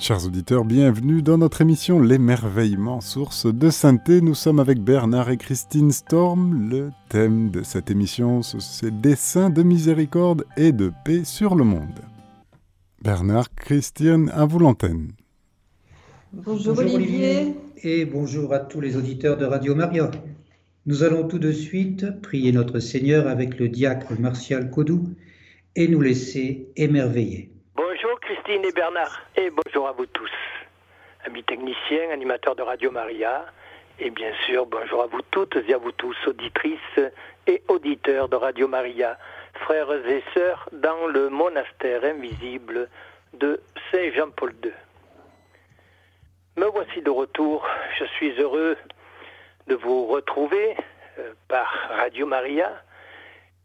Chers auditeurs, bienvenue dans notre émission L'émerveillement, source de sainteté. Nous sommes avec Bernard et Christine Storm. Le thème de cette émission, c'est des saints de miséricorde et de paix sur le monde. Bernard, Christine, à vous l'antenne. Bonjour, Olivier. Et bonjour à tous les auditeurs de Radio Maria. Nous allons tout de suite prier notre Seigneur avec le diacre Martial Codou et nous laisser émerveiller. Christine et Bernard, et bonjour à vous tous, amis techniciens, animateurs de Radio Maria, et bien sûr bonjour à vous toutes et à vous tous, auditrices et auditeurs de Radio Maria, frères et sœurs dans le monastère invisible de Saint Jean-Paul II. Me voici de retour, je suis heureux de vous retrouver euh, par Radio Maria,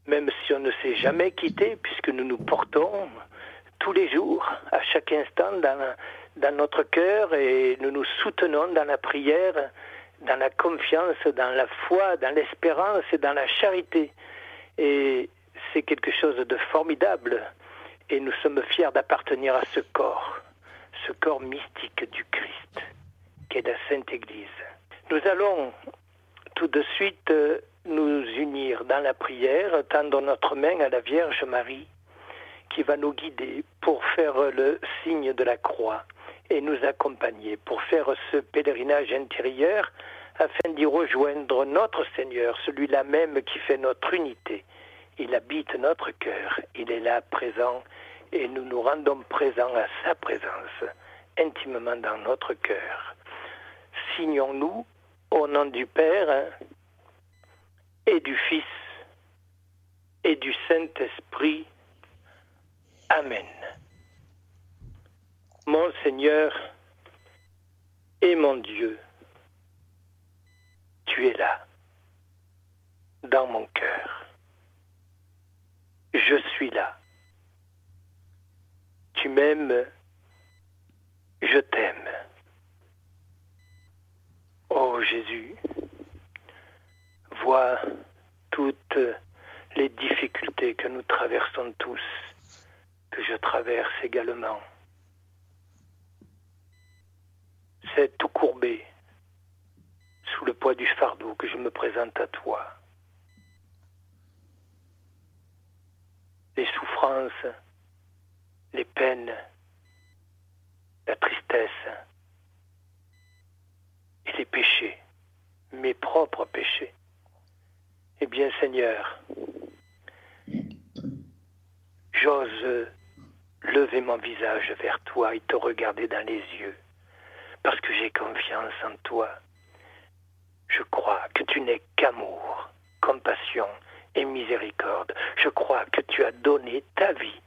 même si on ne s'est jamais quitté, puisque nous nous portons tous les jours, à chaque instant, dans, notre cœur et nous nous soutenons dans la prière, dans la confiance, dans la foi, dans l'espérance et dans la charité. Et c'est quelque chose de formidable. Et nous sommes fiers d'appartenir à ce corps, ce corps mystique du Christ, qui est la Sainte Église. Nous allons tout de suite euh, nous unir dans la prière, tendre notre main à la Vierge Marie qui va nous guider pour faire le signe de la croix et nous accompagner pour faire ce pèlerinage intérieur afin d'y rejoindre notre Seigneur, celui-là même qui fait notre unité. Il habite notre cœur, il est là présent et nous nous rendons présents à sa présence, intimement dans notre cœur. Signons-nous au nom du Père et du Fils et du Saint-Esprit. Amen. Mon Seigneur et mon Dieu, tu es là, dans mon cœur. Je suis là. Tu m'aimes, je t'aime. Oh Jésus, vois toutes les difficultés que nous traversons tous que je traverse également. C'est tout courbé sous le poids du fardeau que je me présente à toi. Les souffrances, les peines, la tristesse et les péchés, mes propres péchés. Eh bien Seigneur, j'ose lever mon visage vers toi et te regarder dans les yeux, parce que j'ai confiance en toi. Je crois que tu n'es qu'amour, compassion et miséricorde. Je crois que tu as donné ta vie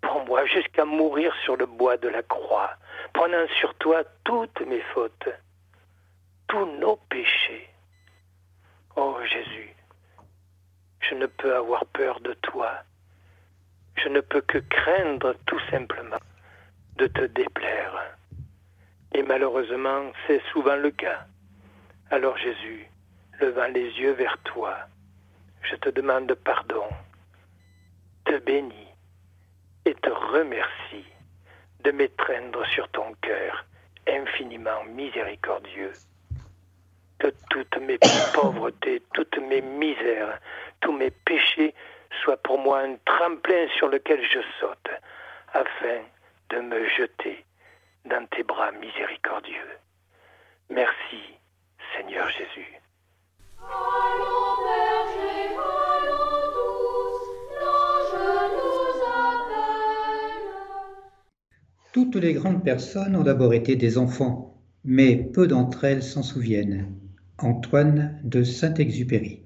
pour moi jusqu'à mourir sur le bois de la croix, prenant sur toi toutes mes fautes, tous nos péchés. Oh Jésus, je ne peux avoir peur de toi je ne peux que craindre tout simplement de te déplaire. Et malheureusement, c'est souvent le cas. Alors Jésus, levant les yeux vers toi, je te demande pardon, te bénis et te remercie de m'étreindre sur ton cœur infiniment miséricordieux. Que toutes mes pauvretés, toutes mes misères, tous mes péchés soit pour moi un tremplin sur lequel je saute, afin de me jeter dans tes bras miséricordieux. Merci, Seigneur Jésus. Toutes les grandes personnes ont d'abord été des enfants, mais peu d'entre elles s'en souviennent. Antoine de Saint-Exupéry.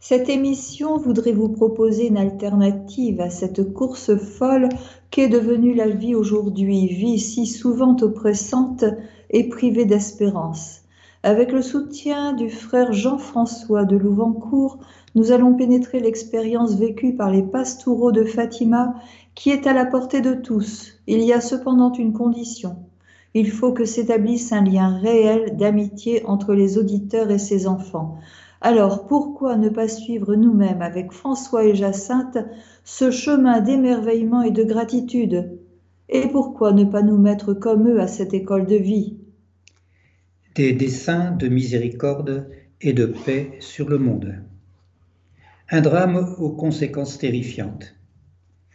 Cette émission voudrait vous proposer une alternative à cette course folle qu'est devenue la vie aujourd'hui, vie si souvent oppressante et privée d'espérance. Avec le soutien du frère Jean-François de Louvancourt, nous allons pénétrer l'expérience vécue par les pastoraux de Fatima qui est à la portée de tous. Il y a cependant une condition. Il faut que s'établisse un lien réel d'amitié entre les auditeurs et ses enfants. Alors pourquoi ne pas suivre nous-mêmes avec François et Jacinthe ce chemin d'émerveillement et de gratitude? Et pourquoi ne pas nous mettre comme eux à cette école de vie? Des dessins de miséricorde et de paix sur le monde. Un drame aux conséquences terrifiantes.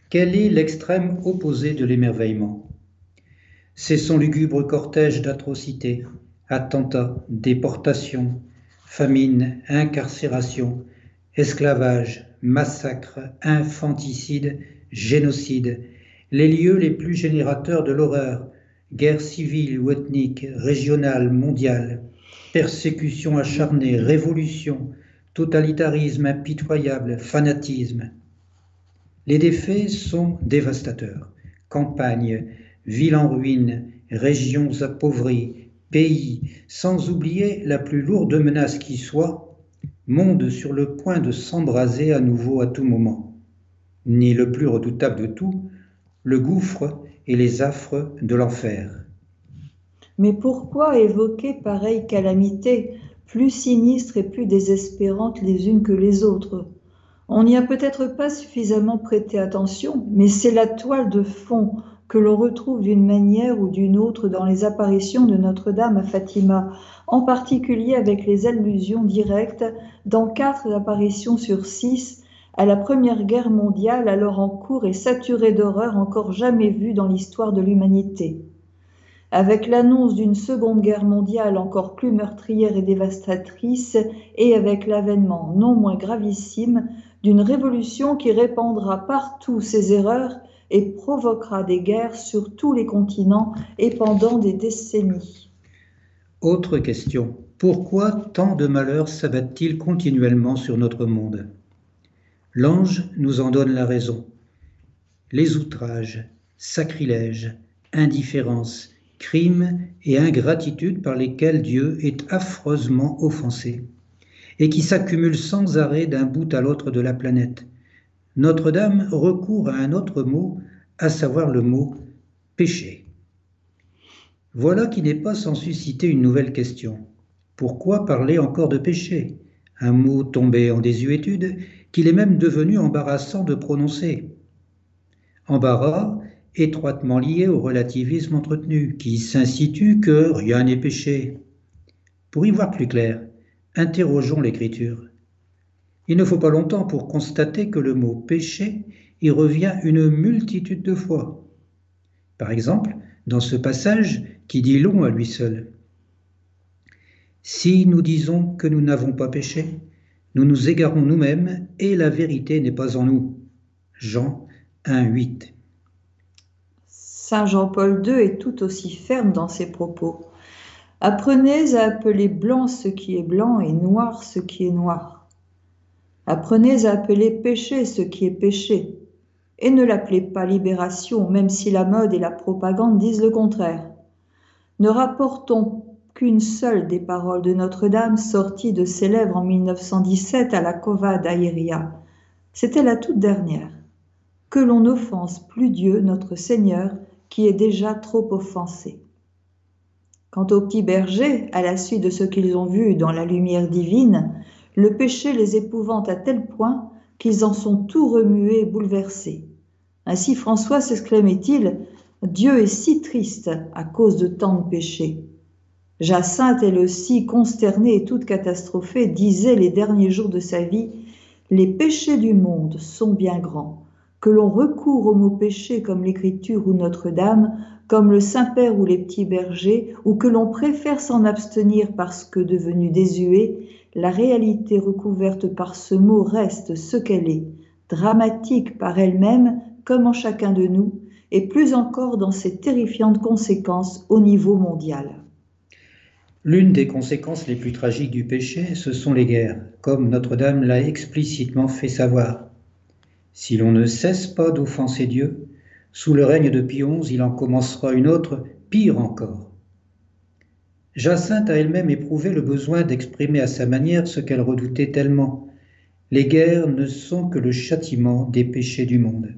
Quel est l'extrême opposé de l'émerveillement? C'est son lugubre cortège d'atrocités, attentats, déportations, famine, incarcération, esclavage, massacre, infanticide, génocide, les lieux les plus générateurs de l'horreur, guerre civile ou ethnique, régionale, mondiale, persécution acharnée, révolution, totalitarisme impitoyable, fanatisme. Les défaits sont dévastateurs. Campagnes, villes en ruine, régions appauvries, pays, sans oublier la plus lourde menace qui soit, monde sur le point de s'embraser à nouveau à tout moment. Ni le plus redoutable de tout, le gouffre et les affres de l'enfer. Mais pourquoi évoquer pareille calamité, plus sinistre et plus désespérantes les unes que les autres? On n'y a peut-être pas suffisamment prêté attention, mais c'est la toile de fond que l'on retrouve d'une manière ou d'une autre dans les apparitions de Notre-Dame à Fatima, en particulier avec les allusions directes dans quatre apparitions sur six à la Première Guerre mondiale alors en cours et saturée d'horreurs encore jamais vues dans l'histoire de l'humanité. Avec l'annonce d'une seconde guerre mondiale encore plus meurtrière et dévastatrice, et avec l'avènement non moins gravissime d'une révolution qui répandra partout ses erreurs et provoquera des guerres sur tous les continents et pendant des décennies. Autre question. Pourquoi tant de malheurs s'abattent-ils continuellement sur notre monde? L'ange nous en donne la raison. Les outrages, sacrilèges, indifférence, crimes et ingratitude par lesquels Dieu est affreusement offensé, et qui s'accumulent sans arrêt d'un bout à l'autre de la planète. Notre-Dame recourt à un autre mot, à savoir le mot péché. Voilà qui n'est pas sans susciter une nouvelle question. Pourquoi parler encore de péché? Un mot tombé en désuétude qu'il est même devenu embarrassant de prononcer. Embarras étroitement lié au relativisme entretenu, qui s'institue que rien n'est péché. Pour y voir plus clair, interrogeons l'Écriture. Il ne faut pas longtemps pour constater que le mot péché y revient une multitude de fois. Par exemple, dans ce passage qui dit long à lui seul. Si nous disons que nous n'avons pas péché, nous nous égarons nous-mêmes et la vérité n'est pas en nous. Jean 1, 8. Saint Jean-Paul II est tout aussi ferme dans ses propos. Apprenez à appeler blanc ce qui est blanc et noir ce qui est noir. Apprenez à appeler péché ce qui est péché. Et ne l'appelez pas libération, même si la mode et la propagande disent le contraire. Ne rapportons qu'une seule des paroles de Notre-Dame sorties de ses lèvres en 1917 à la Cova d'Aïria. C'était la toute dernière. Que l'on n'offense plus Dieu, notre Seigneur, qui est déjà trop offensé. Quant aux petits bergers, à la suite de ce qu'ils ont vu dans la lumière divine, le péché les épouvante à tel point qu'ils en sont tout remués et bouleversés. Ainsi François s'exclamait-il, Dieu est si triste à cause de tant de péchés. Jacinthe, elle aussi, consternée et toute catastrophée, disait les derniers jours de sa vie, Les péchés du monde sont bien grands que l'on recourt au mot péché comme l'Écriture ou Notre-Dame, comme le Saint-Père ou les petits bergers, ou que l'on préfère s'en abstenir parce que devenu désuet, la réalité recouverte par ce mot reste ce qu'elle est, dramatique par elle-même comme en chacun de nous, et plus encore dans ses terrifiantes conséquences au niveau mondial. L'une des conséquences les plus tragiques du péché, ce sont les guerres, comme Notre-Dame l'a explicitement fait savoir. Si l'on ne cesse pas d'offenser Dieu, sous le règne de Pie XI, il en commencera une autre, pire encore. Jacinthe a elle-même éprouvé le besoin d'exprimer à sa manière ce qu'elle redoutait tellement. Les guerres ne sont que le châtiment des péchés du monde.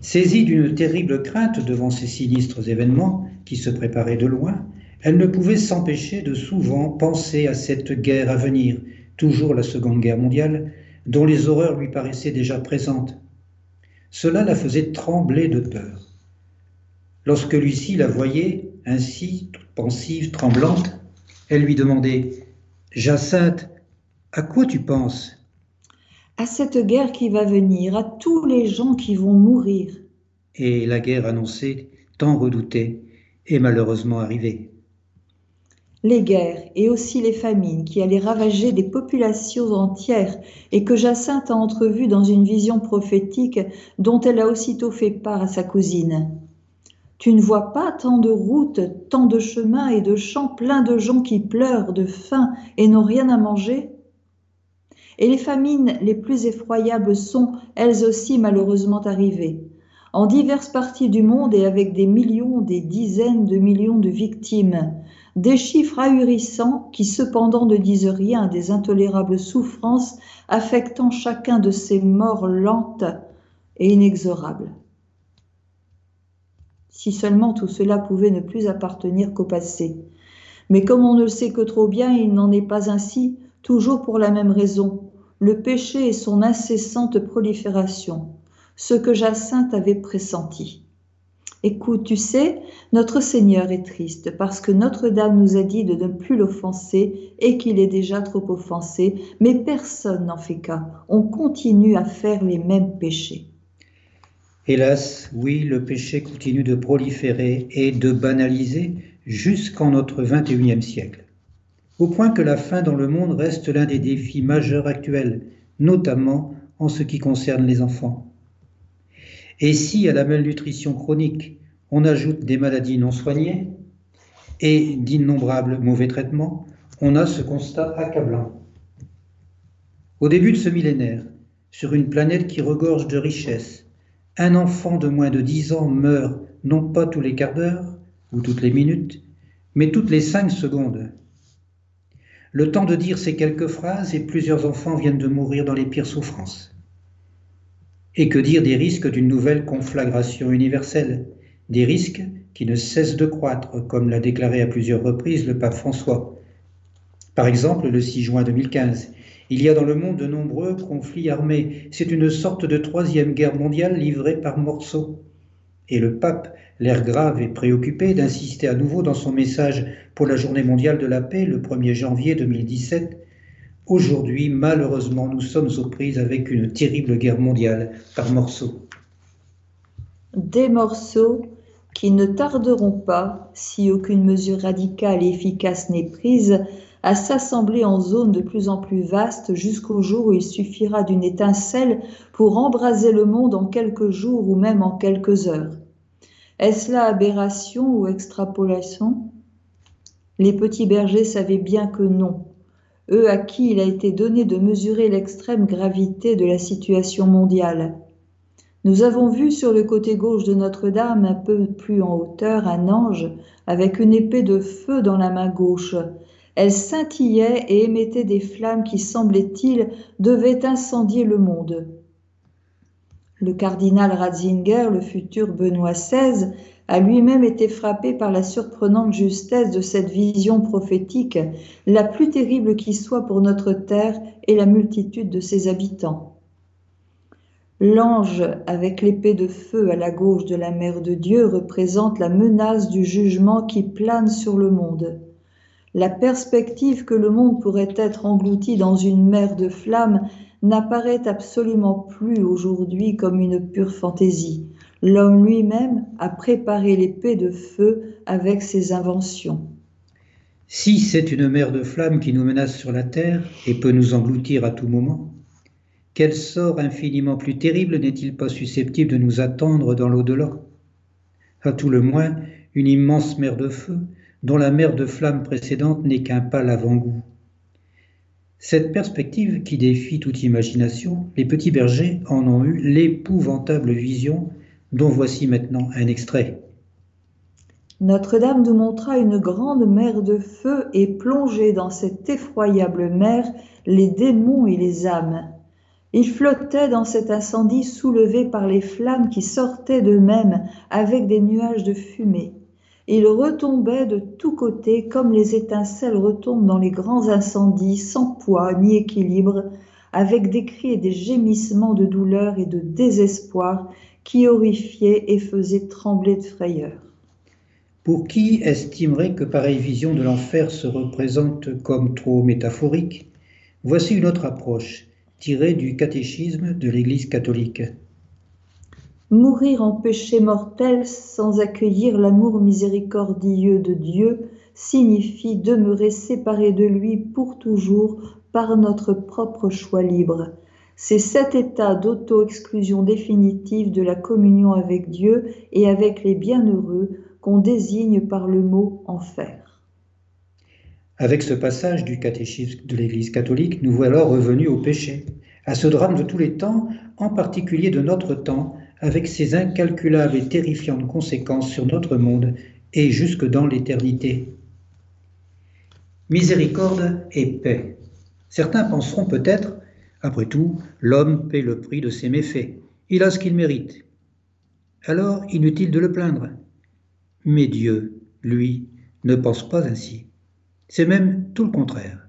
Saisie d'une terrible crainte devant ces sinistres événements qui se préparaient de loin, elle ne pouvait s'empêcher de souvent penser à cette guerre à venir, toujours la Seconde Guerre mondiale, dont les horreurs lui paraissaient déjà présentes. Cela la faisait trembler de peur. Lorsque Lucie la voyait, ainsi, toute pensive, tremblante, elle lui demandait Jacinthe, à quoi tu penses À cette guerre qui va venir, à tous les gens qui vont mourir. Et la guerre annoncée, tant redoutée, est malheureusement arrivée les guerres et aussi les famines qui allaient ravager des populations entières et que Jacinthe a entrevues dans une vision prophétique dont elle a aussitôt fait part à sa cousine. Tu ne vois pas tant de routes, tant de chemins et de champs pleins de gens qui pleurent de faim et n'ont rien à manger? Et les famines les plus effroyables sont, elles aussi, malheureusement arrivées. En diverses parties du monde et avec des millions, des dizaines de millions de victimes, des chiffres ahurissants qui cependant ne disent rien des intolérables souffrances affectant chacun de ces morts lentes et inexorables. Si seulement tout cela pouvait ne plus appartenir qu'au passé. Mais comme on ne le sait que trop bien, il n'en est pas ainsi, toujours pour la même raison, le péché et son incessante prolifération, ce que Jacinthe avait pressenti. Écoute, tu sais, notre Seigneur est triste parce que Notre-Dame nous a dit de ne plus l'offenser et qu'il est déjà trop offensé, mais personne n'en fait cas. On continue à faire les mêmes péchés. Hélas, oui, le péché continue de proliférer et de banaliser jusqu'en notre 21e siècle. Au point que la faim dans le monde reste l'un des défis majeurs actuels, notamment en ce qui concerne les enfants. Et si à la malnutrition chronique, on ajoute des maladies non soignées et d'innombrables mauvais traitements, on a ce constat accablant. Au début de ce millénaire, sur une planète qui regorge de richesses, un enfant de moins de 10 ans meurt non pas tous les quarts d'heure ou toutes les minutes, mais toutes les cinq secondes. Le temps de dire ces quelques phrases et plusieurs enfants viennent de mourir dans les pires souffrances. Et que dire des risques d'une nouvelle conflagration universelle? Des risques qui ne cessent de croître, comme l'a déclaré à plusieurs reprises le pape François. Par exemple, le 6 juin 2015, il y a dans le monde de nombreux conflits armés. C'est une sorte de troisième guerre mondiale livrée par morceaux. Et le pape, l'air grave et préoccupé, d'insister à nouveau dans son message pour la journée mondiale de la paix le 1er janvier 2017 Aujourd'hui, malheureusement, nous sommes aux prises avec une terrible guerre mondiale par morceaux. Des morceaux qui ne tarderont pas, si aucune mesure radicale et efficace n'est prise, à s'assembler en zones de plus en plus vastes jusqu'au jour où il suffira d'une étincelle pour embraser le monde en quelques jours ou même en quelques heures. Est-ce là aberration ou extrapolation? Les petits bergers savaient bien que non, eux à qui il a été donné de mesurer l'extrême gravité de la situation mondiale. Nous avons vu sur le côté gauche de Notre-Dame, un peu plus en hauteur, un ange avec une épée de feu dans la main gauche. Elle scintillait et émettait des flammes qui, semblait-il, devaient incendier le monde. Le cardinal Ratzinger, le futur Benoît XVI, a lui-même été frappé par la surprenante justesse de cette vision prophétique, la plus terrible qui soit pour notre terre et la multitude de ses habitants. L'ange avec l'épée de feu à la gauche de la mère de Dieu représente la menace du jugement qui plane sur le monde. La perspective que le monde pourrait être englouti dans une mer de flammes n'apparaît absolument plus aujourd'hui comme une pure fantaisie l'homme lui-même a préparé l'épée de feu avec ses inventions. Si c'est une mer de flammes qui nous menace sur la terre et peut nous engloutir à tout moment, quel sort infiniment plus terrible n'est-il pas susceptible de nous attendre dans l'au-delà? À tout le moins, une immense mer de feu, dont la mer de flammes précédente n'est qu'un pas l'avant-goût. Cette perspective qui défie toute imagination, les petits bergers en ont eu l'épouvantable vision dont voici maintenant un extrait. Notre-Dame nous montra une grande mer de feu et plongeait dans cette effroyable mer les démons et les âmes. Ils flottaient dans cet incendie soulevé par les flammes qui sortaient d'eux-mêmes avec des nuages de fumée. Ils retombaient de tous côtés comme les étincelles retombent dans les grands incendies sans poids ni équilibre, avec des cris et des gémissements de douleur et de désespoir qui horrifiait et faisait trembler de frayeur. Pour qui estimerait que pareille vision de l'enfer se représente comme trop métaphorique, voici une autre approche tirée du catéchisme de l'Église catholique. Mourir en péché mortel sans accueillir l'amour miséricordieux de Dieu signifie demeurer séparé de lui pour toujours par notre propre choix libre. C'est cet état d'auto-exclusion définitive de la communion avec Dieu et avec les bienheureux qu'on désigne par le mot enfer. Avec ce passage du catéchisme de l'Église catholique, nous voilà revenus au péché, à ce drame de tous les temps, en particulier de notre temps, avec ses incalculables et terrifiantes conséquences sur notre monde et jusque dans l'éternité. Miséricorde et paix. Certains penseront peut-être, après tout, l'homme paie le prix de ses méfaits, il a ce qu'il mérite. Alors, inutile de le plaindre. Mais Dieu, lui, ne pense pas ainsi. C'est même tout le contraire.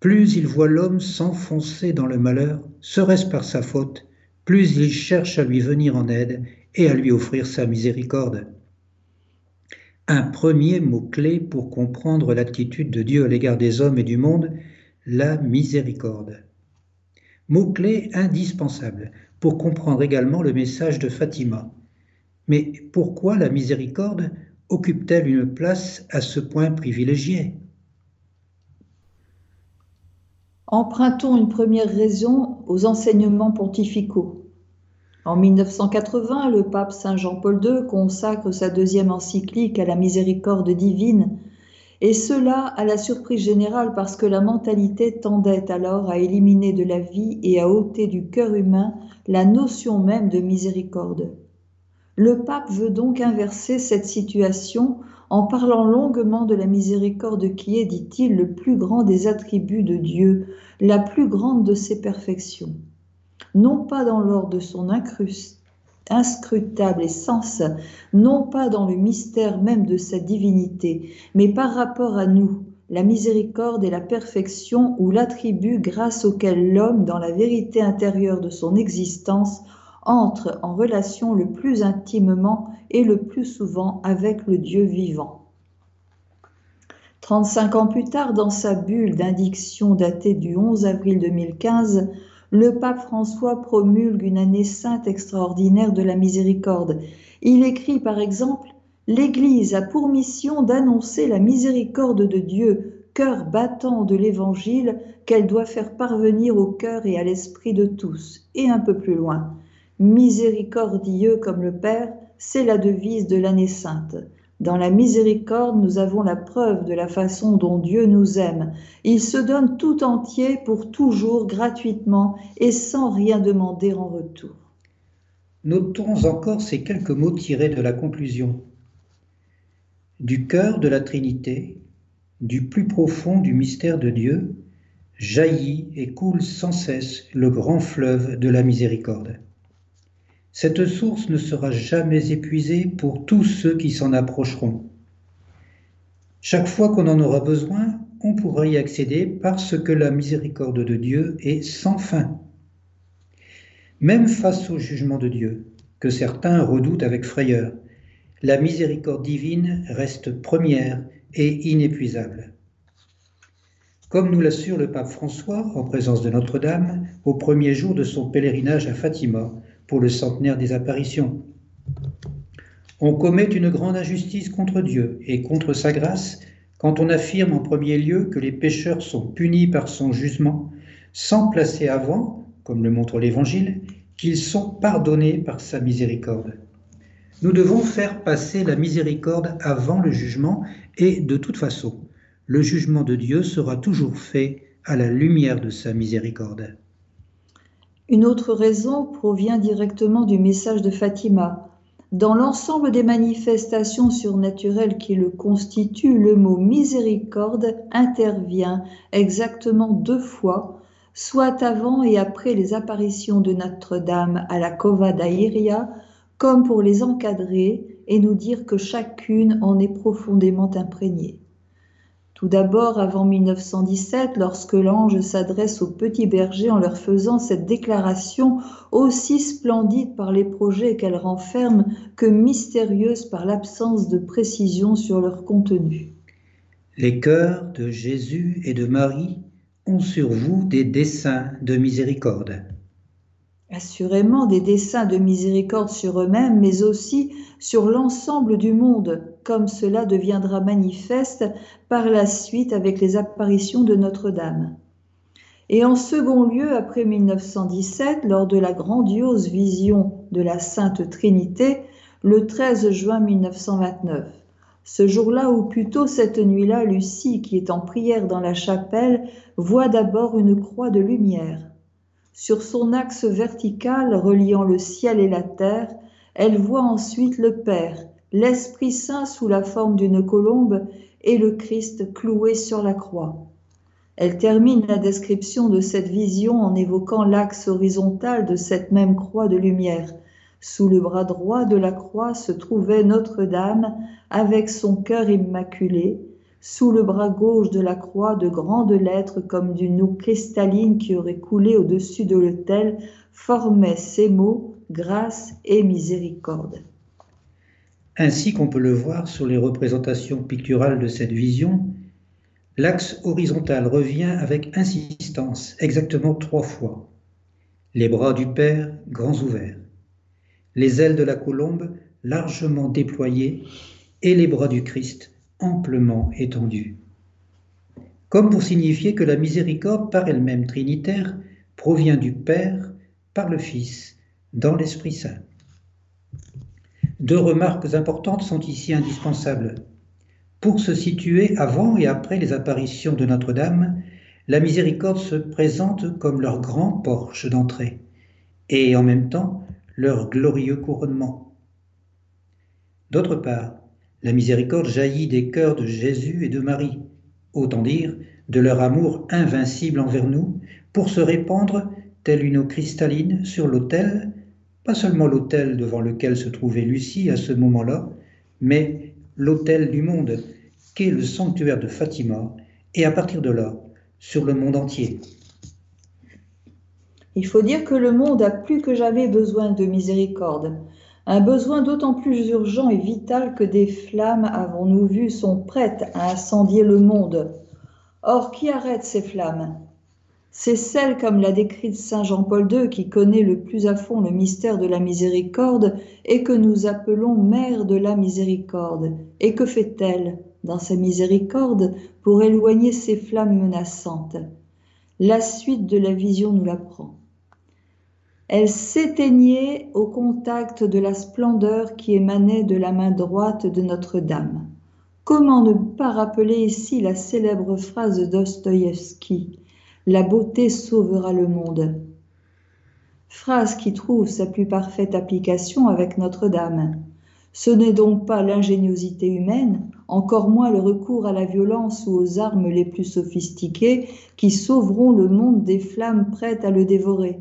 Plus il voit l'homme s'enfoncer dans le malheur, serait-ce par sa faute, plus il cherche à lui venir en aide et à lui offrir sa miséricorde. Un premier mot-clé pour comprendre l'attitude de Dieu à l'égard des hommes et du monde, la miséricorde. Mot-clé indispensable pour comprendre également le message de Fatima. Mais pourquoi la miséricorde occupe-t-elle une place à ce point privilégié? Empruntons une première raison aux enseignements pontificaux. En 1980, le pape Saint Jean-Paul II consacre sa deuxième encyclique à la miséricorde divine, et cela à la surprise générale parce que la mentalité tendait alors à éliminer de la vie et à ôter du cœur humain la notion même de miséricorde. Le pape veut donc inverser cette situation en parlant longuement de la miséricorde qui est, dit-il, le plus grand des attributs de Dieu, la plus grande de ses perfections. Non pas dans l'ordre de son inscrutable essence, non pas dans le mystère même de sa divinité, mais par rapport à nous, la miséricorde est la perfection ou l'attribut grâce auquel l'homme, dans la vérité intérieure de son existence, entre en relation le plus intimement et le plus souvent avec le Dieu vivant. 35 ans plus tard, dans sa bulle d'indiction datée du 11 avril 2015, le pape François promulgue une année sainte extraordinaire de la miséricorde. Il écrit par exemple L'Église a pour mission d'annoncer la miséricorde de Dieu, cœur battant de l'Évangile qu'elle doit faire parvenir au cœur et à l'esprit de tous. Et un peu plus loin, Miséricordieux comme le Père, c'est la devise de l'année sainte. Dans la miséricorde, nous avons la preuve de la façon dont Dieu nous aime. Il se donne tout entier pour toujours, gratuitement et sans rien demander en retour. Notons encore ces quelques mots tirés de la conclusion. Du cœur de la Trinité, du plus profond du mystère de Dieu, jaillit et coule sans cesse le grand fleuve de la miséricorde. Cette source ne sera jamais épuisée pour tous ceux qui s'en approcheront. Chaque fois qu'on en aura besoin, on pourra y accéder parce que la miséricorde de Dieu est sans fin. Même face au jugement de Dieu, que certains redoutent avec frayeur, la miséricorde divine reste première et inépuisable. Comme nous l'assure le pape François en présence de Notre-Dame au premier jour de son pèlerinage à Fatima, pour le centenaire des apparitions. On commet une grande injustice contre Dieu et contre sa grâce quand on affirme en premier lieu que les pécheurs sont punis par son jugement, sans placer avant, comme le montre l'Évangile, qu'ils sont pardonnés par sa miséricorde. Nous devons faire passer la miséricorde avant le jugement et de toute façon, le jugement de Dieu sera toujours fait à la lumière de sa miséricorde. Une autre raison provient directement du message de Fatima. Dans l'ensemble des manifestations surnaturelles qui le constituent, le mot miséricorde intervient exactement deux fois, soit avant et après les apparitions de Notre-Dame à la Cova d'Airia, comme pour les encadrer et nous dire que chacune en est profondément imprégnée. Tout d'abord, avant 1917, lorsque l'ange s'adresse aux petits bergers en leur faisant cette déclaration aussi splendide par les projets qu'elle renferme que mystérieuse par l'absence de précision sur leur contenu. Les cœurs de Jésus et de Marie ont sur vous des desseins de miséricorde. Assurément des desseins de miséricorde sur eux-mêmes, mais aussi sur l'ensemble du monde, comme cela deviendra manifeste par la suite avec les apparitions de Notre-Dame. Et en second lieu, après 1917, lors de la grandiose vision de la Sainte Trinité, le 13 juin 1929. Ce jour-là, ou plutôt cette nuit-là, Lucie, qui est en prière dans la chapelle, voit d'abord une croix de lumière. Sur son axe vertical reliant le ciel et la terre, elle voit ensuite le Père, l'Esprit Saint sous la forme d'une colombe et le Christ cloué sur la croix. Elle termine la description de cette vision en évoquant l'axe horizontal de cette même croix de lumière. Sous le bras droit de la croix se trouvait Notre-Dame avec son cœur immaculé. Sous le bras gauche de la croix, de grandes lettres comme d'une eau cristalline qui aurait coulé au-dessus de l'autel formaient ces mots grâce et miséricorde ainsi qu'on peut le voir sur les représentations picturales de cette vision, l'axe horizontal revient avec insistance exactement trois fois. Les bras du Père grands ouverts, les ailes de la colombe largement déployées et les bras du Christ amplement étendus. Comme pour signifier que la miséricorde par elle-même trinitaire provient du Père par le Fils dans l'Esprit Saint. Deux remarques importantes sont ici indispensables. Pour se situer avant et après les apparitions de Notre-Dame, la miséricorde se présente comme leur grand porche d'entrée et en même temps leur glorieux couronnement. D'autre part, la miséricorde jaillit des cœurs de Jésus et de Marie, autant dire de leur amour invincible envers nous, pour se répandre telle une eau cristalline sur l'autel pas seulement l'autel devant lequel se trouvait Lucie à ce moment-là, mais l'autel du monde, qu'est le sanctuaire de Fatima, et à partir de là, sur le monde entier. Il faut dire que le monde a plus que jamais besoin de miséricorde, un besoin d'autant plus urgent et vital que des flammes, avons-nous vu, sont prêtes à incendier le monde. Or, qui arrête ces flammes? C'est celle, comme l'a décrite Saint Jean-Paul II, qui connaît le plus à fond le mystère de la miséricorde et que nous appelons Mère de la miséricorde. Et que fait-elle dans sa miséricorde pour éloigner ces flammes menaçantes? La suite de la vision nous l'apprend. Elle s'éteignait au contact de la splendeur qui émanait de la main droite de Notre-Dame. Comment ne pas rappeler ici la célèbre phrase Dostoïevski? La beauté sauvera le monde. Phrase qui trouve sa plus parfaite application avec Notre-Dame. Ce n'est donc pas l'ingéniosité humaine, encore moins le recours à la violence ou aux armes les plus sophistiquées qui sauveront le monde des flammes prêtes à le dévorer,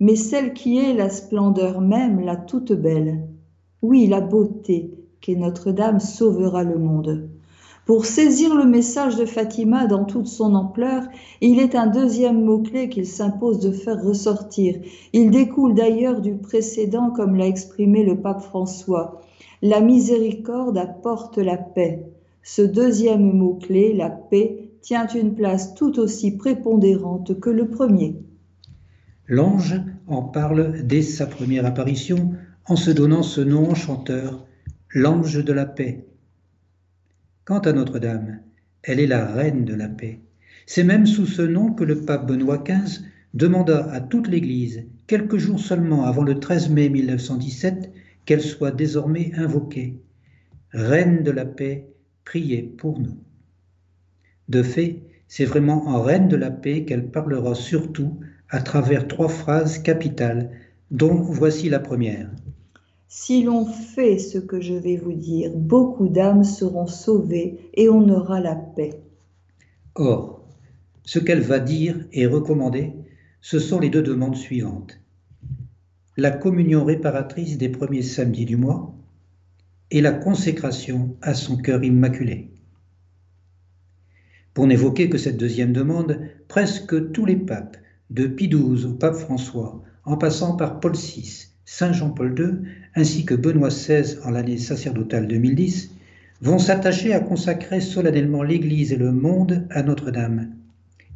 mais celle qui est la splendeur même, la toute belle. Oui, la beauté qu'est Notre-Dame sauvera le monde. Pour saisir le message de Fatima dans toute son ampleur, il est un deuxième mot-clé qu'il s'impose de faire ressortir. Il découle d'ailleurs du précédent comme l'a exprimé le pape François. La miséricorde apporte la paix. Ce deuxième mot-clé, la paix, tient une place tout aussi prépondérante que le premier. L'ange en parle dès sa première apparition en se donnant ce nom enchanteur, l'ange de la paix. Quant à Notre-Dame, elle est la reine de la paix. C'est même sous ce nom que le pape Benoît XV demanda à toute l'Église, quelques jours seulement avant le 13 mai 1917, qu'elle soit désormais invoquée. Reine de la paix, priez pour nous. De fait, c'est vraiment en Reine de la paix qu'elle parlera surtout à travers trois phrases capitales, dont voici la première. Si l'on fait ce que je vais vous dire, beaucoup d'âmes seront sauvées et on aura la paix. Or, ce qu'elle va dire et recommander, ce sont les deux demandes suivantes. La communion réparatrice des premiers samedis du mois et la consécration à son cœur immaculé. Pour n'évoquer que cette deuxième demande, presque tous les papes, de Pie XII au pape François, en passant par Paul VI, Saint Jean-Paul II, ainsi que Benoît XVI en l'année sacerdotale 2010, vont s'attacher à consacrer solennellement l'Église et le monde à Notre-Dame.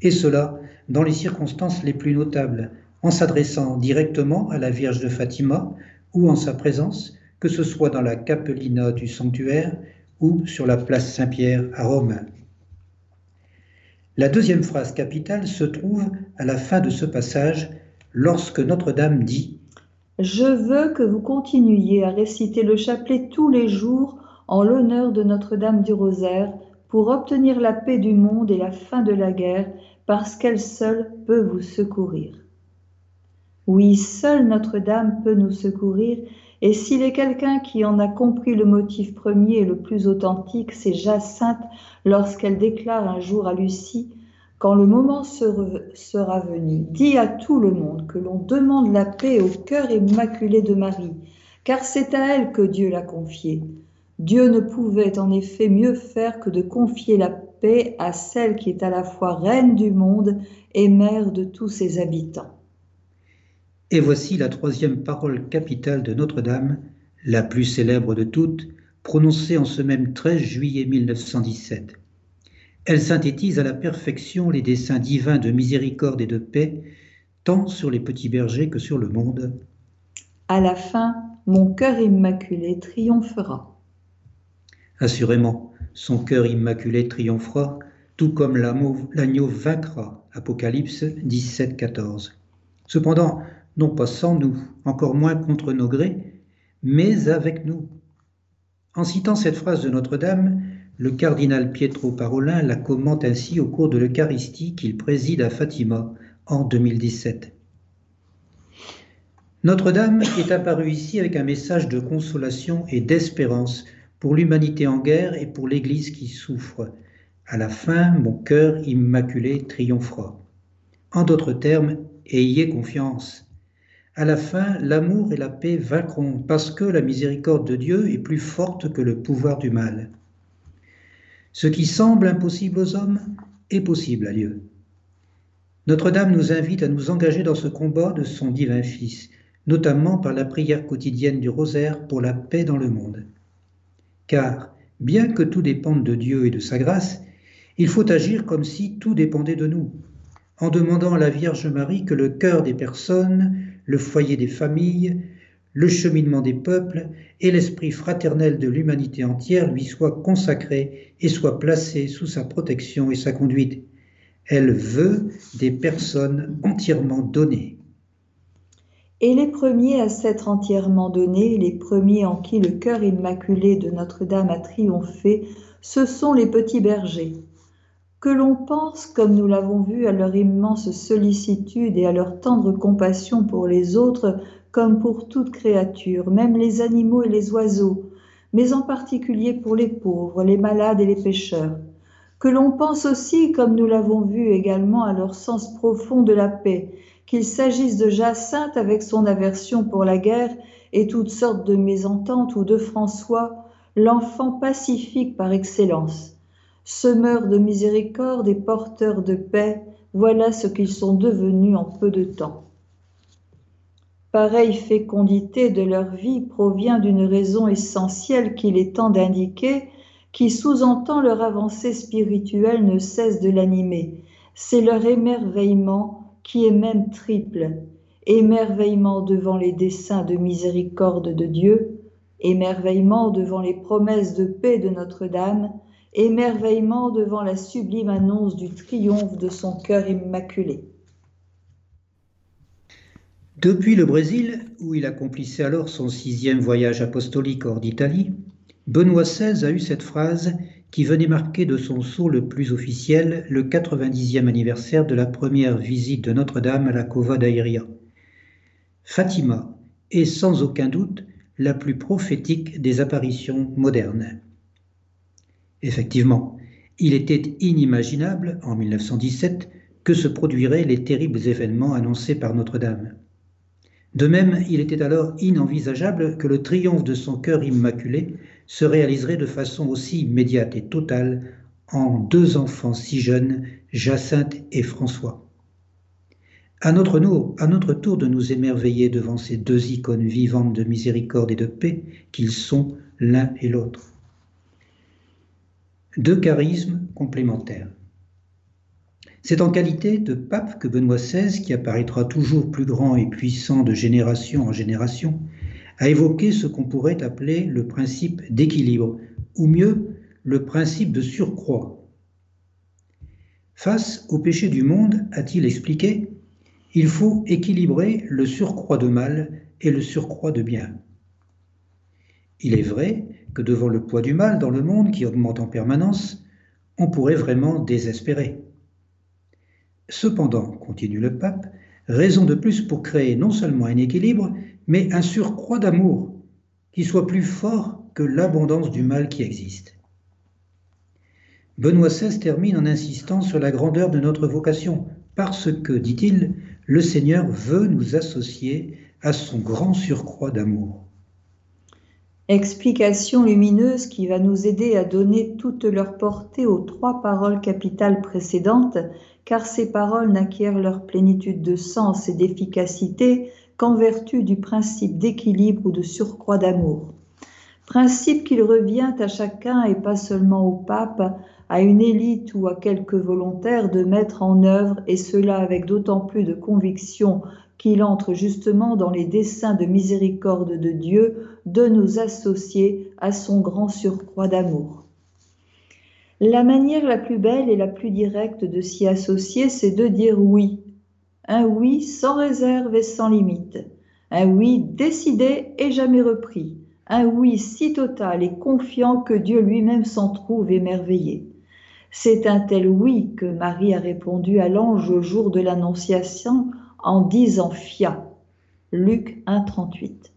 Et cela dans les circonstances les plus notables, en s'adressant directement à la Vierge de Fatima ou en sa présence, que ce soit dans la capellina du sanctuaire ou sur la place Saint-Pierre à Rome. La deuxième phrase capitale se trouve à la fin de ce passage lorsque Notre-Dame dit Je veux que vous continuiez à réciter le chapelet tous les jours en l'honneur de Notre-Dame du Rosaire pour obtenir la paix du monde et la fin de la guerre parce qu'elle seule peut vous secourir. Oui, seule Notre-Dame peut nous secourir, et s'il est quelqu'un qui en a compris le motif premier et le plus authentique, c'est Jacinthe lorsqu'elle déclare un jour à Lucie quand le moment sera venu, dis à tout le monde que l'on demande la paix au cœur immaculé de Marie, car c'est à elle que Dieu l'a confiée. Dieu ne pouvait en effet mieux faire que de confier la paix à celle qui est à la fois reine du monde et mère de tous ses habitants. Et voici la troisième parole capitale de Notre-Dame, la plus célèbre de toutes, prononcée en ce même 13 juillet 1917. Elle synthétise à la perfection les desseins divins de miséricorde et de paix, tant sur les petits bergers que sur le monde. À la fin, mon cœur immaculé triomphera. Assurément, son cœur immaculé triomphera, tout comme l'agneau vaincra. Apocalypse 17, 14. Cependant, non pas sans nous, encore moins contre nos grés, mais avec nous. En citant cette phrase de Notre-Dame, le cardinal Pietro Parolin la commente ainsi au cours de l'Eucharistie qu'il préside à Fatima en 2017. Notre-Dame est apparue ici avec un message de consolation et d'espérance pour l'humanité en guerre et pour l'Église qui souffre. À la fin, mon cœur immaculé triomphera. En d'autres termes, ayez confiance. À la fin, l'amour et la paix vaincront parce que la miséricorde de Dieu est plus forte que le pouvoir du mal. Ce qui semble impossible aux hommes est possible à Dieu. Notre-Dame nous invite à nous engager dans ce combat de son divin Fils, notamment par la prière quotidienne du rosaire pour la paix dans le monde car bien que tout dépende de Dieu et de sa grâce, il faut agir comme si tout dépendait de nous, en demandant à la Vierge Marie que le cœur des personnes, le foyer des familles, le cheminement des peuples et l'esprit fraternel de l'humanité entière lui soient consacrés et soient placés sous sa protection et sa conduite. Elle veut des personnes entièrement données. Et les premiers à s'être entièrement donnés, les premiers en qui le cœur immaculé de Notre-Dame a triomphé, ce sont les petits bergers. Que l'on pense, comme nous l'avons vu, à leur immense sollicitude et à leur tendre compassion pour les autres, comme pour toute créature, même les animaux et les oiseaux, mais en particulier pour les pauvres, les malades et les pécheurs. Que l'on pense aussi, comme nous l'avons vu également, à leur sens profond de la paix, qu'il s'agisse de Jacinthe avec son aversion pour la guerre et toutes sortes de mésententes ou de François, l'enfant pacifique par excellence. Semeur de miséricorde et porteur de paix, voilà ce qu'ils sont devenus en peu de temps. Pareille fécondité de leur vie provient d'une raison essentielle qu'il est temps d'indiquer, qui sous-entend leur avancée spirituelle ne cesse de l'animer. C'est leur émerveillement qui est même triple, émerveillement devant les desseins de miséricorde de Dieu, émerveillement devant les promesses de paix de Notre-Dame, émerveillement devant la sublime annonce du triomphe de son cœur immaculé. Depuis le Brésil, où il accomplissait alors son sixième voyage apostolique hors d'Italie, Benoît XVI a eu cette phrase qui venait marquer de son sceau le plus officiel le 90e anniversaire de la première visite de Notre-Dame à la Cova d'Aïria. Fatima est sans aucun doute la plus prophétique des apparitions modernes. Effectivement, il était inimaginable, en 1917, que se produiraient les terribles événements annoncés par Notre-Dame. De même, il était alors inenvisageable que le triomphe de son cœur immaculé se réaliserait de façon aussi immédiate et totale en deux enfants si jeunes, Jacinthe et François. À notre, à notre tour de nous émerveiller devant ces deux icônes vivantes de miséricorde et de paix qu'ils sont l'un et l'autre. Deux charismes complémentaires. C'est en qualité de pape que Benoît XVI, qui apparaîtra toujours plus grand et puissant de génération en génération, a évoqué ce qu'on pourrait appeler le principe d'équilibre, ou mieux, le principe de surcroît. Face au péché du monde, a-t-il expliqué, il faut équilibrer le surcroît de mal et le surcroît de bien. Il est vrai que devant le poids du mal dans le monde qui augmente en permanence, on pourrait vraiment désespérer. Cependant, continue le pape, raison de plus pour créer non seulement un équilibre, mais un surcroît d'amour qui soit plus fort que l'abondance du mal qui existe. Benoît XVI termine en insistant sur la grandeur de notre vocation, parce que, dit-il, le Seigneur veut nous associer à son grand surcroît d'amour. Explication lumineuse qui va nous aider à donner toute leur portée aux trois paroles capitales précédentes, car ces paroles n'acquièrent leur plénitude de sens et d'efficacité qu'en vertu du principe d'équilibre ou de surcroît d'amour. Principe qu'il revient à chacun et pas seulement au pape à une élite ou à quelques volontaires de mettre en œuvre, et cela avec d'autant plus de conviction qu'il entre justement dans les desseins de miséricorde de Dieu, de nous associer à son grand surcroît d'amour. La manière la plus belle et la plus directe de s'y associer, c'est de dire oui. Un oui sans réserve et sans limite. Un oui décidé et jamais repris. Un oui si total et confiant que Dieu lui-même s'en trouve émerveillé. C'est un tel oui que Marie a répondu à l'ange au jour de l'Annonciation en disant Fia. Luc 1,38.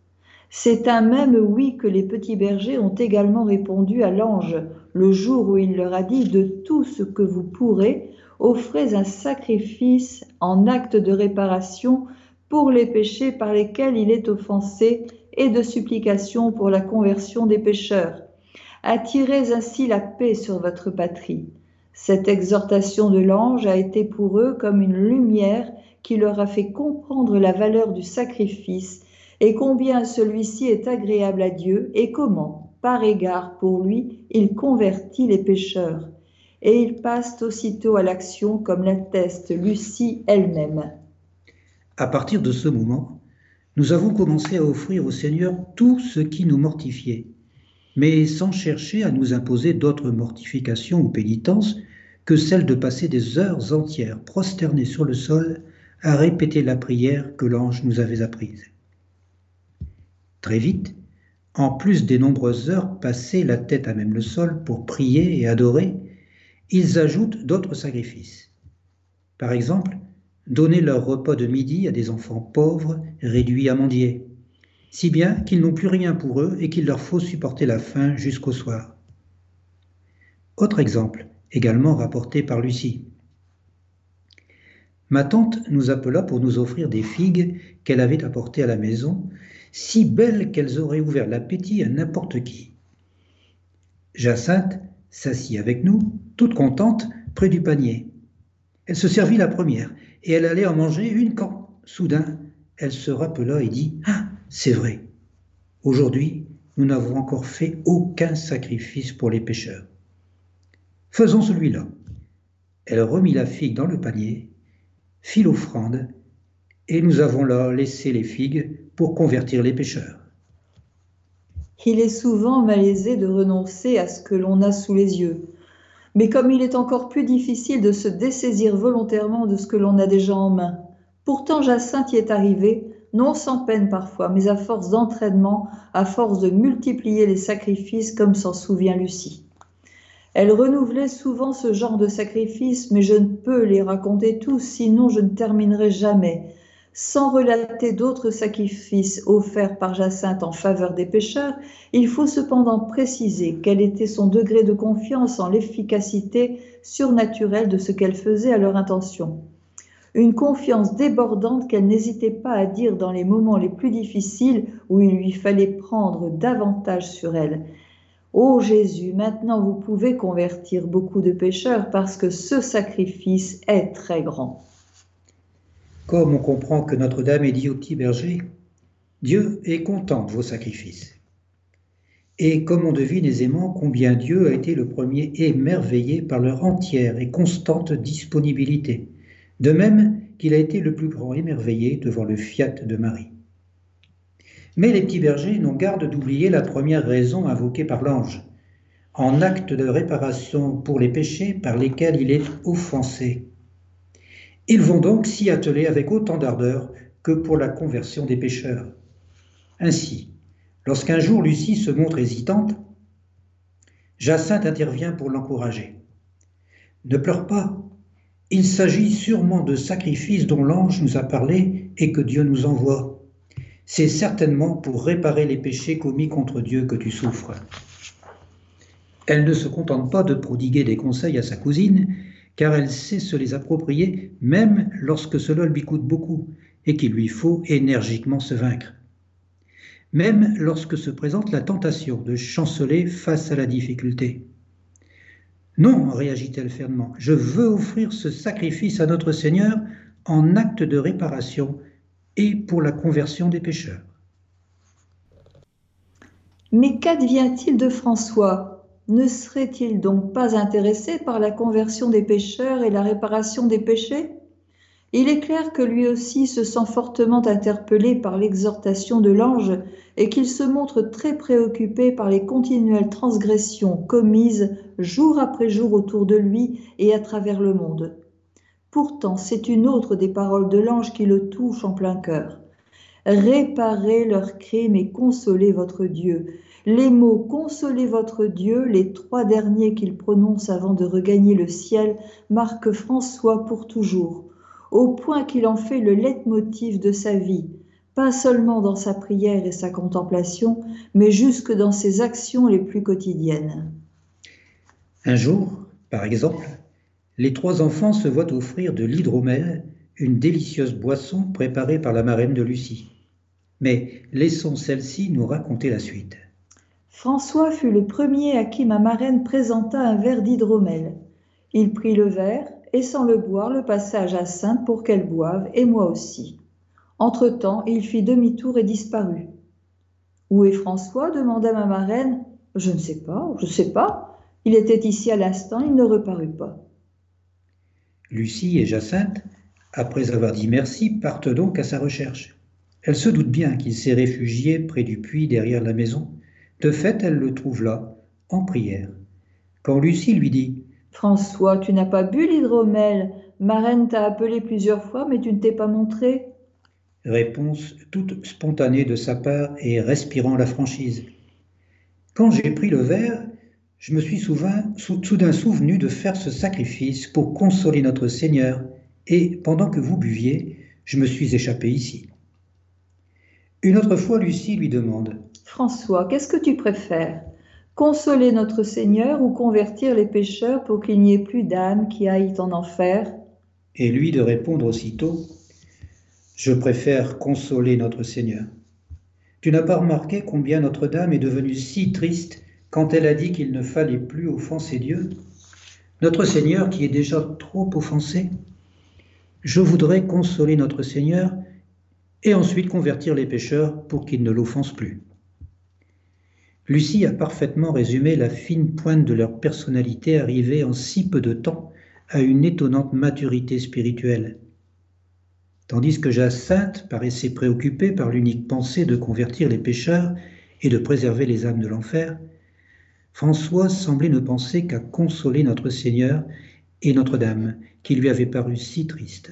C'est un même oui que les petits bergers ont également répondu à l'ange le jour où il leur a dit De tout ce que vous pourrez, offrez un sacrifice en acte de réparation pour les péchés par lesquels il est offensé et de supplication pour la conversion des pécheurs. Attirez ainsi la paix sur votre patrie. Cette exhortation de l'ange a été pour eux comme une lumière qui leur a fait comprendre la valeur du sacrifice et combien celui-ci est agréable à Dieu et comment, par égard pour lui, il convertit les pécheurs. Et ils passent aussitôt à l'action comme l'atteste Lucie elle-même. À partir de ce moment, nous avons commencé à offrir au Seigneur tout ce qui nous mortifiait mais sans chercher à nous imposer d'autres mortifications ou pénitences que celle de passer des heures entières prosternés sur le sol à répéter la prière que l'ange nous avait apprise. Très vite, en plus des nombreuses heures passées la tête à même le sol pour prier et adorer, ils ajoutent d'autres sacrifices. Par exemple, donner leur repas de midi à des enfants pauvres réduits à mendier, si bien qu'ils n'ont plus rien pour eux et qu'il leur faut supporter la faim jusqu'au soir. Autre exemple, également rapporté par Lucie. Ma tante nous appela pour nous offrir des figues qu'elle avait apportées à la maison, si belles qu'elles auraient ouvert l'appétit à n'importe qui. Jacinthe s'assit avec nous, toute contente, près du panier. Elle se servit la première, et elle allait en manger une quand, soudain, elle se rappela et dit Ah, c'est vrai. Aujourd'hui, nous n'avons encore fait aucun sacrifice pour les pécheurs. Faisons celui-là. Elle remit la figue dans le panier, fit l'offrande, et nous avons là laissé les figues pour convertir les pécheurs. Il est souvent malaisé de renoncer à ce que l'on a sous les yeux. Mais comme il est encore plus difficile de se dessaisir volontairement de ce que l'on a déjà en main, pourtant Jacinthe y est arrivé non sans peine parfois, mais à force d'entraînement, à force de multiplier les sacrifices, comme s'en souvient Lucie. Elle renouvelait souvent ce genre de sacrifices, mais je ne peux les raconter tous, sinon je ne terminerai jamais. Sans relater d'autres sacrifices offerts par Jacinthe en faveur des pécheurs, il faut cependant préciser quel était son degré de confiance en l'efficacité surnaturelle de ce qu'elle faisait à leur intention une confiance débordante qu'elle n'hésitait pas à dire dans les moments les plus difficiles où il lui fallait prendre davantage sur elle. Ô Jésus, maintenant vous pouvez convertir beaucoup de pécheurs parce que ce sacrifice est très grand. Comme on comprend que Notre-Dame est dit au petit berger, Dieu est content de vos sacrifices. Et comme on devine aisément combien Dieu a été le premier émerveillé par leur entière et constante disponibilité, de même qu'il a été le plus grand émerveillé devant le fiat de Marie. Mais les petits bergers n'ont garde d'oublier la première raison invoquée par l'ange, en acte de réparation pour les péchés par lesquels il est offensé. Ils vont donc s'y atteler avec autant d'ardeur que pour la conversion des pécheurs. Ainsi, lorsqu'un jour Lucie se montre hésitante, Jacinthe intervient pour l'encourager. Ne pleure pas, il s'agit sûrement de sacrifices dont l'ange nous a parlé et que Dieu nous envoie c'est certainement pour réparer les péchés commis contre Dieu que tu souffres. Elle ne se contente pas de prodiguer des conseils à sa cousine, car elle sait se les approprier même lorsque cela lui coûte beaucoup et qu'il lui faut énergiquement se vaincre. Même lorsque se présente la tentation de chanceler face à la difficulté. Non, réagit-elle fermement, je veux offrir ce sacrifice à notre Seigneur en acte de réparation et pour la conversion des pécheurs. Mais qu'advient-il de François? Ne serait-il donc pas intéressé par la conversion des pécheurs et la réparation des péchés? Il est clair que lui aussi se sent fortement interpellé par l'exhortation de l'ange et qu'il se montre très préoccupé par les continuelles transgressions commises jour après jour autour de lui et à travers le monde. Pourtant, c'est une autre des paroles de l'ange qui le touche en plein cœur. Réparez leurs crimes et consolez votre Dieu. Les mots consolez votre Dieu, les trois derniers qu'il prononce avant de regagner le ciel, marquent François pour toujours, au point qu'il en fait le leitmotiv de sa vie, pas seulement dans sa prière et sa contemplation, mais jusque dans ses actions les plus quotidiennes. Un jour, par exemple, les trois enfants se voient offrir de l'hydromel, une délicieuse boisson préparée par la marraine de Lucie. Mais laissons celle-ci nous raconter la suite. François fut le premier à qui ma marraine présenta un verre d'hydromel. Il prit le verre et sans le boire le passa à Jacinthe pour qu'elle boive et moi aussi. Entre-temps, il fit demi-tour et disparut. Où est François? demanda ma marraine. Je ne sais pas, je ne sais pas. Il était ici à l'instant, il ne reparut pas. Lucie et Jacinthe, après avoir dit merci, partent donc à sa recherche. Elle se doute bien qu'il s'est réfugié près du puits derrière la maison. De fait, elle le trouve là, en prière. Quand Lucie lui dit François, tu n'as pas bu l'hydromel. Marraine t'a appelé plusieurs fois, mais tu ne t'es pas montré. Réponse toute spontanée de sa part et respirant la franchise. Quand j'ai pris le verre, je me suis soudain souvenu de faire ce sacrifice pour consoler notre Seigneur, et pendant que vous buviez, je me suis échappé ici. Une autre fois, Lucie lui demande. François, qu'est-ce que tu préfères? Consoler notre Seigneur ou convertir les pécheurs pour qu'il n'y ait plus d'âmes qui aillent en enfer? Et lui de répondre aussitôt Je préfère consoler notre Seigneur. Tu n'as pas remarqué combien Notre-Dame est devenue si triste quand elle a dit qu'il ne fallait plus offenser Dieu? Notre Seigneur qui est déjà trop offensé Je voudrais consoler notre Seigneur et ensuite convertir les pécheurs pour qu'ils ne l'offensent plus. Lucie a parfaitement résumé la fine pointe de leur personnalité arrivée en si peu de temps à une étonnante maturité spirituelle. Tandis que Jacinthe paraissait préoccupée par l'unique pensée de convertir les pécheurs et de préserver les âmes de l'enfer, François semblait ne penser qu'à consoler notre Seigneur et Notre-Dame, qui lui avait paru si triste.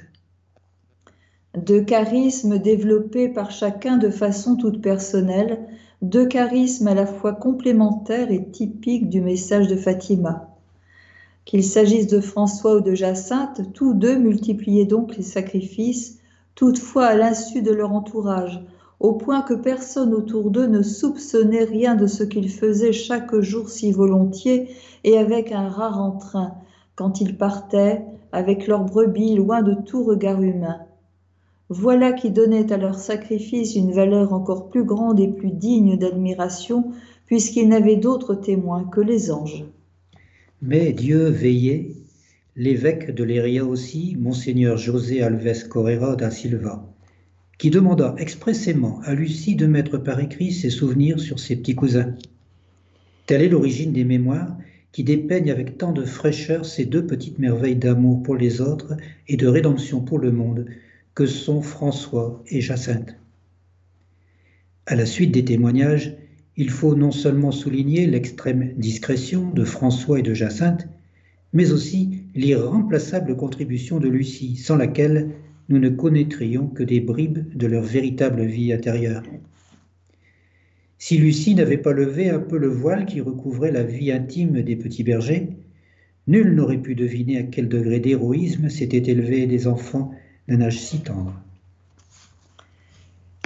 Deux charismes développés par chacun de façon toute personnelle, deux charismes à la fois complémentaires et typiques du message de Fatima. Qu'il s'agisse de François ou de Jacinthe, tous deux multipliaient donc les sacrifices, toutefois à l'insu de leur entourage, au point que personne autour d'eux ne soupçonnait rien de ce qu'ils faisaient chaque jour si volontiers et avec un rare entrain, quand ils partaient, avec leurs brebis loin de tout regard humain. Voilà qui donnait à leur sacrifice une valeur encore plus grande et plus digne d'admiration puisqu'il n'avait d'autres témoins que les anges. Mais Dieu veillait, l'évêque de Léria aussi, monseigneur José Alves Correra da Silva, qui demanda expressément à Lucie de mettre par écrit ses souvenirs sur ses petits cousins. Telle est l'origine des mémoires qui dépeignent avec tant de fraîcheur ces deux petites merveilles d'amour pour les autres et de rédemption pour le monde que sont François et Jacinthe. À la suite des témoignages, il faut non seulement souligner l'extrême discrétion de François et de Jacinthe, mais aussi l'irremplaçable contribution de Lucie, sans laquelle nous ne connaîtrions que des bribes de leur véritable vie intérieure. Si Lucie n'avait pas levé un peu le voile qui recouvrait la vie intime des petits bergers, nul n'aurait pu deviner à quel degré d'héroïsme s'étaient élevés des enfants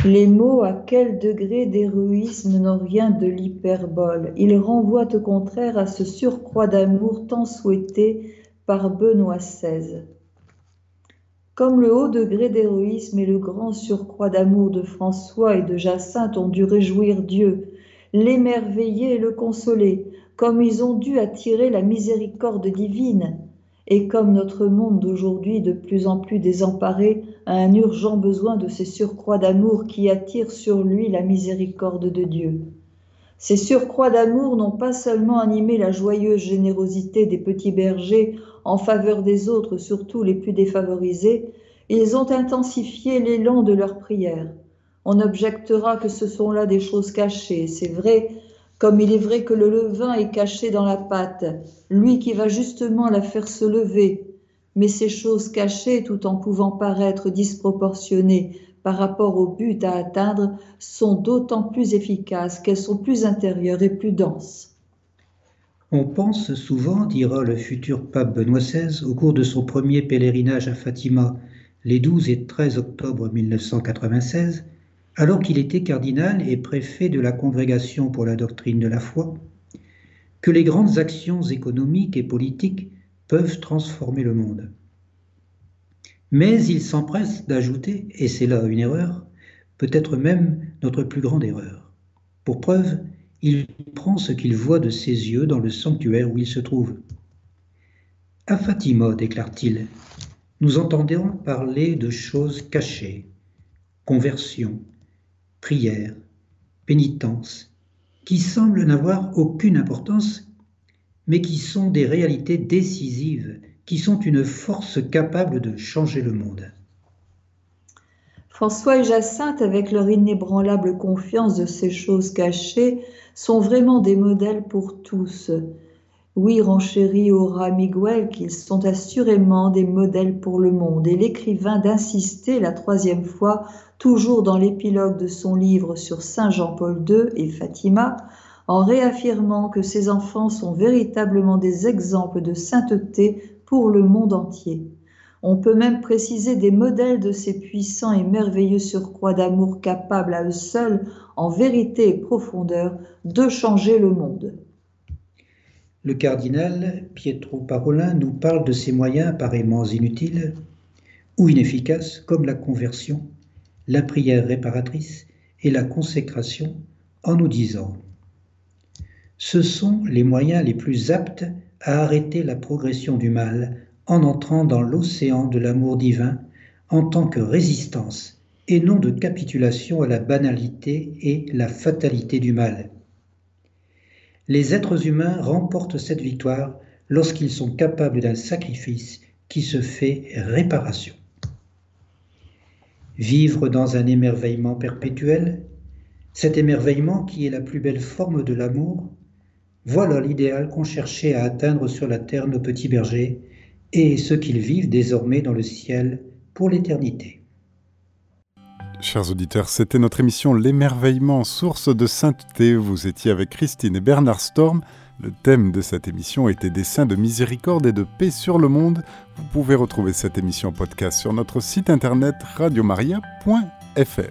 Les mots à quel degré d'héroïsme n'ont rien de l'hyperbole. Ils renvoient au contraire à ce surcroît d'amour tant souhaité par Benoît XVI. Comme le haut degré d'héroïsme et le grand surcroît d'amour de François et de Jacinthe ont dû réjouir Dieu, l'émerveiller et le consoler, comme ils ont dû attirer la miséricorde divine, et comme notre monde d'aujourd'hui, de plus en plus désemparé, a un urgent besoin de ces surcroîts d'amour qui attirent sur lui la miséricorde de Dieu. Ces surcroîts d'amour n'ont pas seulement animé la joyeuse générosité des petits bergers en faveur des autres, surtout les plus défavorisés, ils ont intensifié l'élan de leurs prières. On objectera que ce sont là des choses cachées, c'est vrai, comme il est vrai que le levain est caché dans la pâte, lui qui va justement la faire se lever. Mais ces choses cachées, tout en pouvant paraître disproportionnées par rapport au but à atteindre, sont d'autant plus efficaces qu'elles sont plus intérieures et plus denses. On pense souvent, dira le futur pape Benoît XVI au cours de son premier pèlerinage à Fatima les 12 et 13 octobre 1996, alors qu'il était cardinal et préfet de la Congrégation pour la doctrine de la foi, que les grandes actions économiques et politiques peuvent transformer le monde. Mais il s'empresse d'ajouter, et c'est là une erreur, peut-être même notre plus grande erreur. Pour preuve, il prend ce qu'il voit de ses yeux dans le sanctuaire où il se trouve. À Fatima, déclare-t-il, nous entendons parler de choses cachées, conversion, prière, pénitence, qui semblent n'avoir aucune importance, mais qui sont des réalités décisives, qui sont une force capable de changer le monde. François et Jacinthe, avec leur inébranlable confiance de ces choses cachées, sont vraiment des modèles pour tous. Oui, renchérit Aura Miguel qu'ils sont assurément des modèles pour le monde, et l'écrivain d'insister la troisième fois, toujours dans l'épilogue de son livre sur Saint Jean-Paul II et Fatima, en réaffirmant que ces enfants sont véritablement des exemples de sainteté pour le monde entier. On peut même préciser des modèles de ces puissants et merveilleux surcroîts d'amour capables à eux seuls, en vérité et profondeur, de changer le monde. Le cardinal Pietro Parolin nous parle de ces moyens apparemment inutiles ou inefficaces comme la conversion, la prière réparatrice et la consécration en nous disant Ce sont les moyens les plus aptes à arrêter la progression du mal en entrant dans l'océan de l'amour divin en tant que résistance et non de capitulation à la banalité et la fatalité du mal. Les êtres humains remportent cette victoire lorsqu'ils sont capables d'un sacrifice qui se fait réparation. Vivre dans un émerveillement perpétuel, cet émerveillement qui est la plus belle forme de l'amour, voilà l'idéal qu'ont cherché à atteindre sur la terre nos petits bergers et ce qu'ils vivent désormais dans le ciel pour l'éternité. Chers auditeurs, c'était notre émission L'émerveillement, source de sainteté. Vous étiez avec Christine et Bernard Storm. Le thème de cette émission était des saints de miséricorde et de paix sur le monde. Vous pouvez retrouver cette émission podcast sur notre site internet radiomaria.fr.